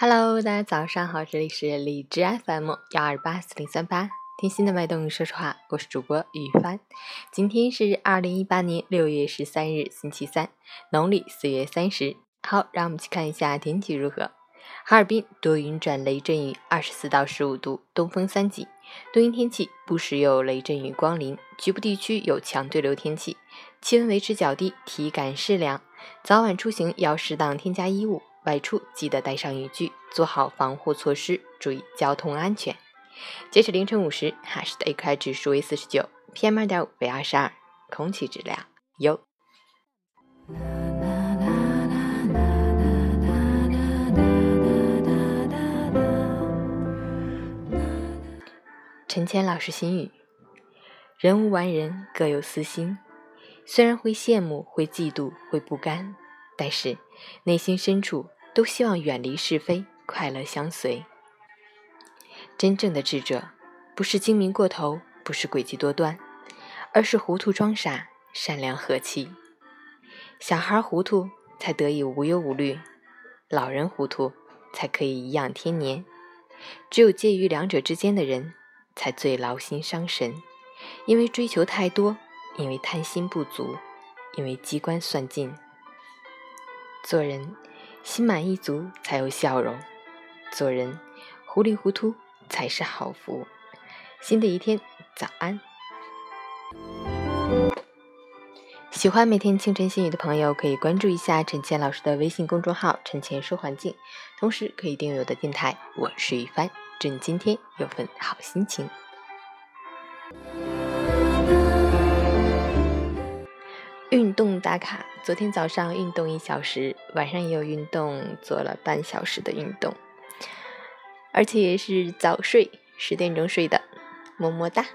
Hello，大家早上好，这里是荔枝 FM 幺二八四零三八，听心的脉动，说实话，我是主播雨帆。今天是二零一八年六月十三日，星期三，农历四月三十。好，让我们去看一下天气如何。哈尔滨多云转雷阵雨，二十四到十五度，东风三级，多云天气，不时有雷阵雨光临，局部地区有强对流天气，气温维持较低，体感适凉，早晚出行要适当添加衣物。外出记得带上雨具，做好防护措施，注意交通安全。截止凌晨五时，哈市的 AQI 指数为四十九，PM 二点五为二十二，空气质量优。陈谦老师心语：人无完人，各有私心。虽然会羡慕，会嫉妒，会不甘，但是内心深处。都希望远离是非，快乐相随。真正的智者，不是精明过头，不是诡计多端，而是糊涂装傻，善良和气。小孩糊涂才得以无忧无虑，老人糊涂才可以颐养天年。只有介于两者之间的人，才最劳心伤神，因为追求太多，因为贪心不足，因为机关算尽。做人。心满意足才有笑容，做人糊里糊涂才是好福。新的一天，早安！喜欢每天清晨心语的朋友，可以关注一下陈倩老师的微信公众号“陈倩说环境”，同时可以订阅我的电台。我是雨帆，祝你今天有份好心情。动打卡，昨天早上运动一小时，晚上也有运动，做了半小时的运动，而且也是早睡，十点钟睡的，么么哒。